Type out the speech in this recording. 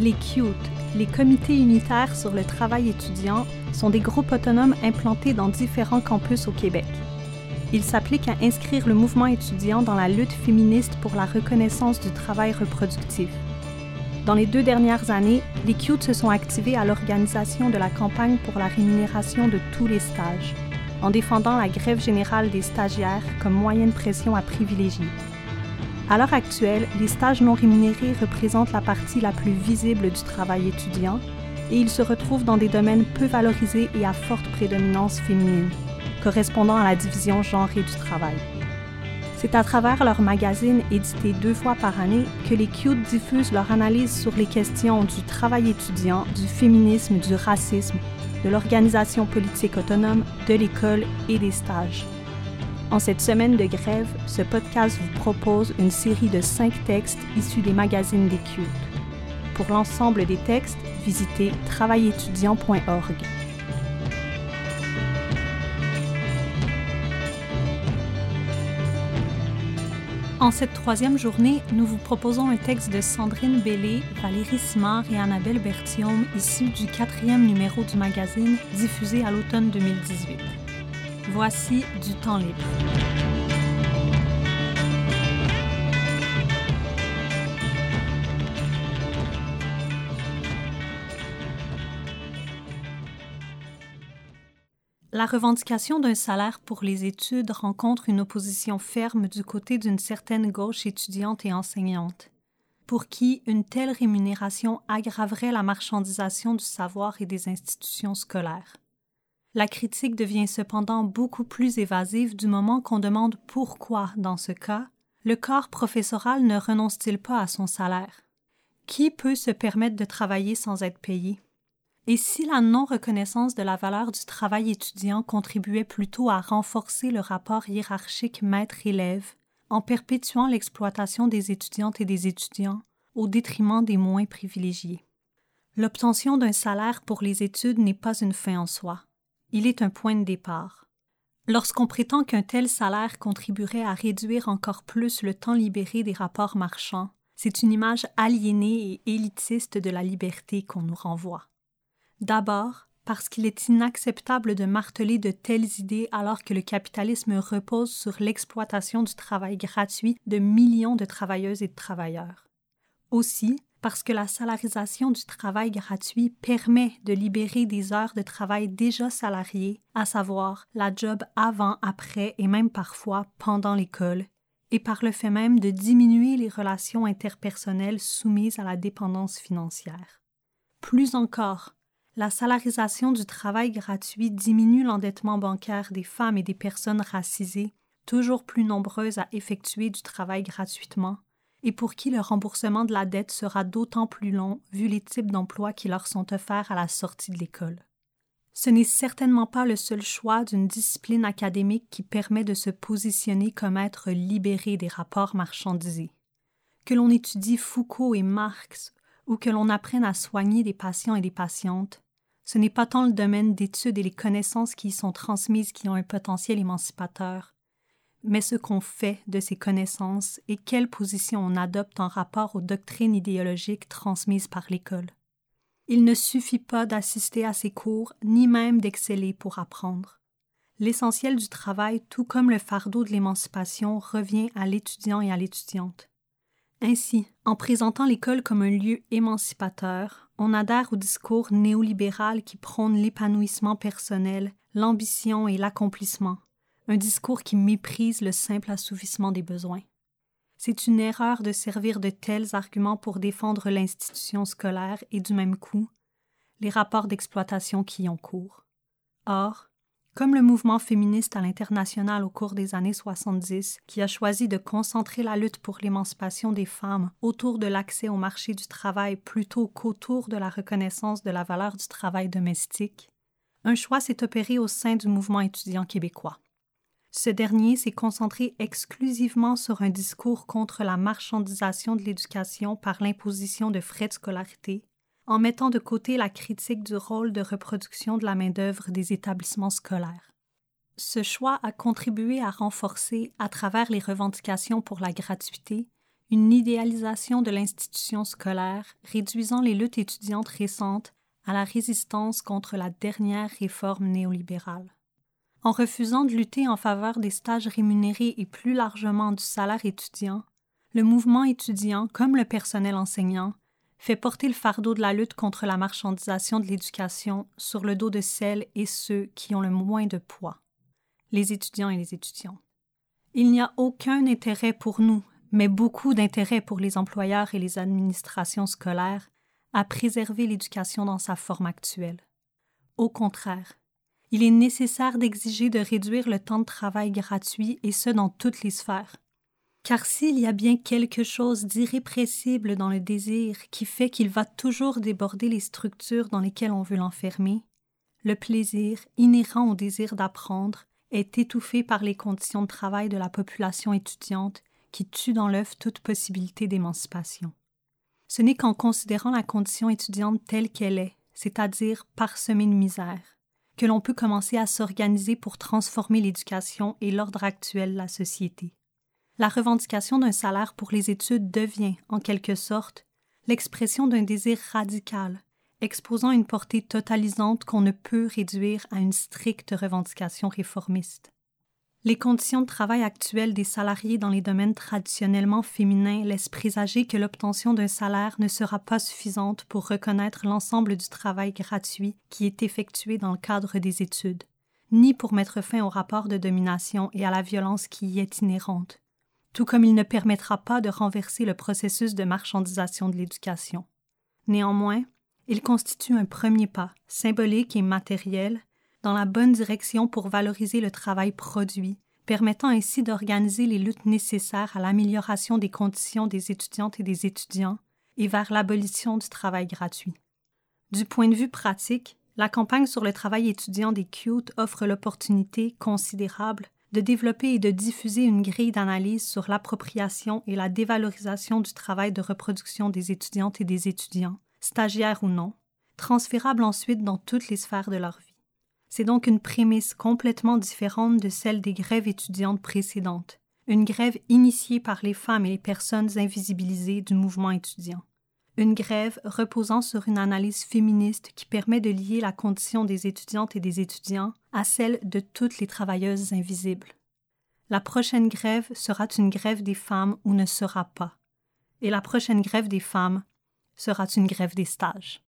Les CUTE, les comités unitaires sur le travail étudiant, sont des groupes autonomes implantés dans différents campus au Québec. Ils s'appliquent à inscrire le mouvement étudiant dans la lutte féministe pour la reconnaissance du travail reproductif. Dans les deux dernières années, les CUTE se sont activés à l'organisation de la campagne pour la rémunération de tous les stages, en défendant la grève générale des stagiaires comme moyen de pression à privilégier. À l'heure actuelle, les stages non rémunérés représentent la partie la plus visible du travail étudiant et ils se retrouvent dans des domaines peu valorisés et à forte prédominance féminine, correspondant à la division genrée du travail. C'est à travers leur magazine édité deux fois par année que les CUTE diffusent leur analyse sur les questions du travail étudiant, du féminisme, du racisme, de l'organisation politique autonome, de l'école et des stages. En cette semaine de grève, ce podcast vous propose une série de cinq textes issus des magazines des CUTE. Pour l'ensemble des textes, visitez travailétudiant.org. En cette troisième journée, nous vous proposons un texte de Sandrine Bellé, Valérie Simard et Annabelle Berthiaume issu du quatrième numéro du magazine diffusé à l'automne 2018. Voici du temps libre. La revendication d'un salaire pour les études rencontre une opposition ferme du côté d'une certaine gauche étudiante et enseignante, pour qui une telle rémunération aggraverait la marchandisation du savoir et des institutions scolaires. La critique devient cependant beaucoup plus évasive du moment qu'on demande pourquoi, dans ce cas, le corps professoral ne renonce-t-il pas à son salaire? Qui peut se permettre de travailler sans être payé? Et si la non-reconnaissance de la valeur du travail étudiant contribuait plutôt à renforcer le rapport hiérarchique maître-élève, en perpétuant l'exploitation des étudiantes et des étudiants au détriment des moins privilégiés? L'obtention d'un salaire pour les études n'est pas une fin en soi il est un point de départ. Lorsqu'on prétend qu'un tel salaire contribuerait à réduire encore plus le temps libéré des rapports marchands, c'est une image aliénée et élitiste de la liberté qu'on nous renvoie. D'abord, parce qu'il est inacceptable de marteler de telles idées alors que le capitalisme repose sur l'exploitation du travail gratuit de millions de travailleuses et de travailleurs. Aussi, parce que la salarisation du travail gratuit permet de libérer des heures de travail déjà salariées, à savoir la job avant, après et même parfois pendant l'école, et par le fait même de diminuer les relations interpersonnelles soumises à la dépendance financière. Plus encore, la salarisation du travail gratuit diminue l'endettement bancaire des femmes et des personnes racisées, toujours plus nombreuses à effectuer du travail gratuitement, et pour qui le remboursement de la dette sera d'autant plus long vu les types d'emplois qui leur sont offerts à la sortie de l'école. Ce n'est certainement pas le seul choix d'une discipline académique qui permet de se positionner comme être libéré des rapports marchandisés. Que l'on étudie Foucault et Marx ou que l'on apprenne à soigner des patients et des patientes, ce n'est pas tant le domaine d'études et les connaissances qui y sont transmises qui ont un potentiel émancipateur, mais ce qu'on fait de ces connaissances et quelle position on adopte en rapport aux doctrines idéologiques transmises par l'école. Il ne suffit pas d'assister à ces cours, ni même d'exceller pour apprendre. L'essentiel du travail, tout comme le fardeau de l'émancipation, revient à l'étudiant et à l'étudiante. Ainsi, en présentant l'école comme un lieu émancipateur, on adhère au discours néolibéral qui prône l'épanouissement personnel, l'ambition et l'accomplissement, un discours qui méprise le simple assouvissement des besoins. C'est une erreur de servir de tels arguments pour défendre l'institution scolaire et du même coup les rapports d'exploitation qui y ont cours. Or, comme le mouvement féministe à l'international au cours des années 70, qui a choisi de concentrer la lutte pour l'émancipation des femmes autour de l'accès au marché du travail plutôt qu'autour de la reconnaissance de la valeur du travail domestique, un choix s'est opéré au sein du mouvement étudiant québécois. Ce dernier s'est concentré exclusivement sur un discours contre la marchandisation de l'éducation par l'imposition de frais de scolarité, en mettant de côté la critique du rôle de reproduction de la main-d'œuvre des établissements scolaires. Ce choix a contribué à renforcer, à travers les revendications pour la gratuité, une idéalisation de l'institution scolaire, réduisant les luttes étudiantes récentes à la résistance contre la dernière réforme néolibérale. En refusant de lutter en faveur des stages rémunérés et plus largement du salaire étudiant, le mouvement étudiant, comme le personnel enseignant, fait porter le fardeau de la lutte contre la marchandisation de l'éducation sur le dos de celles et ceux qui ont le moins de poids, les étudiants et les étudiantes. Il n'y a aucun intérêt pour nous, mais beaucoup d'intérêt pour les employeurs et les administrations scolaires à préserver l'éducation dans sa forme actuelle. Au contraire, il est nécessaire d'exiger de réduire le temps de travail gratuit et ce dans toutes les sphères. Car s'il y a bien quelque chose d'irrépressible dans le désir qui fait qu'il va toujours déborder les structures dans lesquelles on veut l'enfermer, le plaisir inhérent au désir d'apprendre est étouffé par les conditions de travail de la population étudiante qui tuent dans l'œuf toute possibilité d'émancipation. Ce n'est qu'en considérant la condition étudiante telle qu'elle est, c'est-à-dire parsemée de misère, que l'on peut commencer à s'organiser pour transformer l'éducation et l'ordre actuel de la société. La revendication d'un salaire pour les études devient, en quelque sorte, l'expression d'un désir radical, exposant une portée totalisante qu'on ne peut réduire à une stricte revendication réformiste. Les conditions de travail actuelles des salariés dans les domaines traditionnellement féminins laissent présager que l'obtention d'un salaire ne sera pas suffisante pour reconnaître l'ensemble du travail gratuit qui est effectué dans le cadre des études, ni pour mettre fin au rapport de domination et à la violence qui y est inhérente, tout comme il ne permettra pas de renverser le processus de marchandisation de l'éducation. Néanmoins, il constitue un premier pas, symbolique et matériel, dans la bonne direction pour valoriser le travail produit, permettant ainsi d'organiser les luttes nécessaires à l'amélioration des conditions des étudiantes et des étudiants et vers l'abolition du travail gratuit. Du point de vue pratique, la campagne sur le travail étudiant des CUTE offre l'opportunité considérable de développer et de diffuser une grille d'analyse sur l'appropriation et la dévalorisation du travail de reproduction des étudiantes et des étudiants, stagiaires ou non, transférable ensuite dans toutes les sphères de leur vie. C'est donc une prémisse complètement différente de celle des grèves étudiantes précédentes, une grève initiée par les femmes et les personnes invisibilisées du mouvement étudiant. Une grève reposant sur une analyse féministe qui permet de lier la condition des étudiantes et des étudiants à celle de toutes les travailleuses invisibles. La prochaine grève sera une grève des femmes ou ne sera pas. Et la prochaine grève des femmes sera une grève des stages.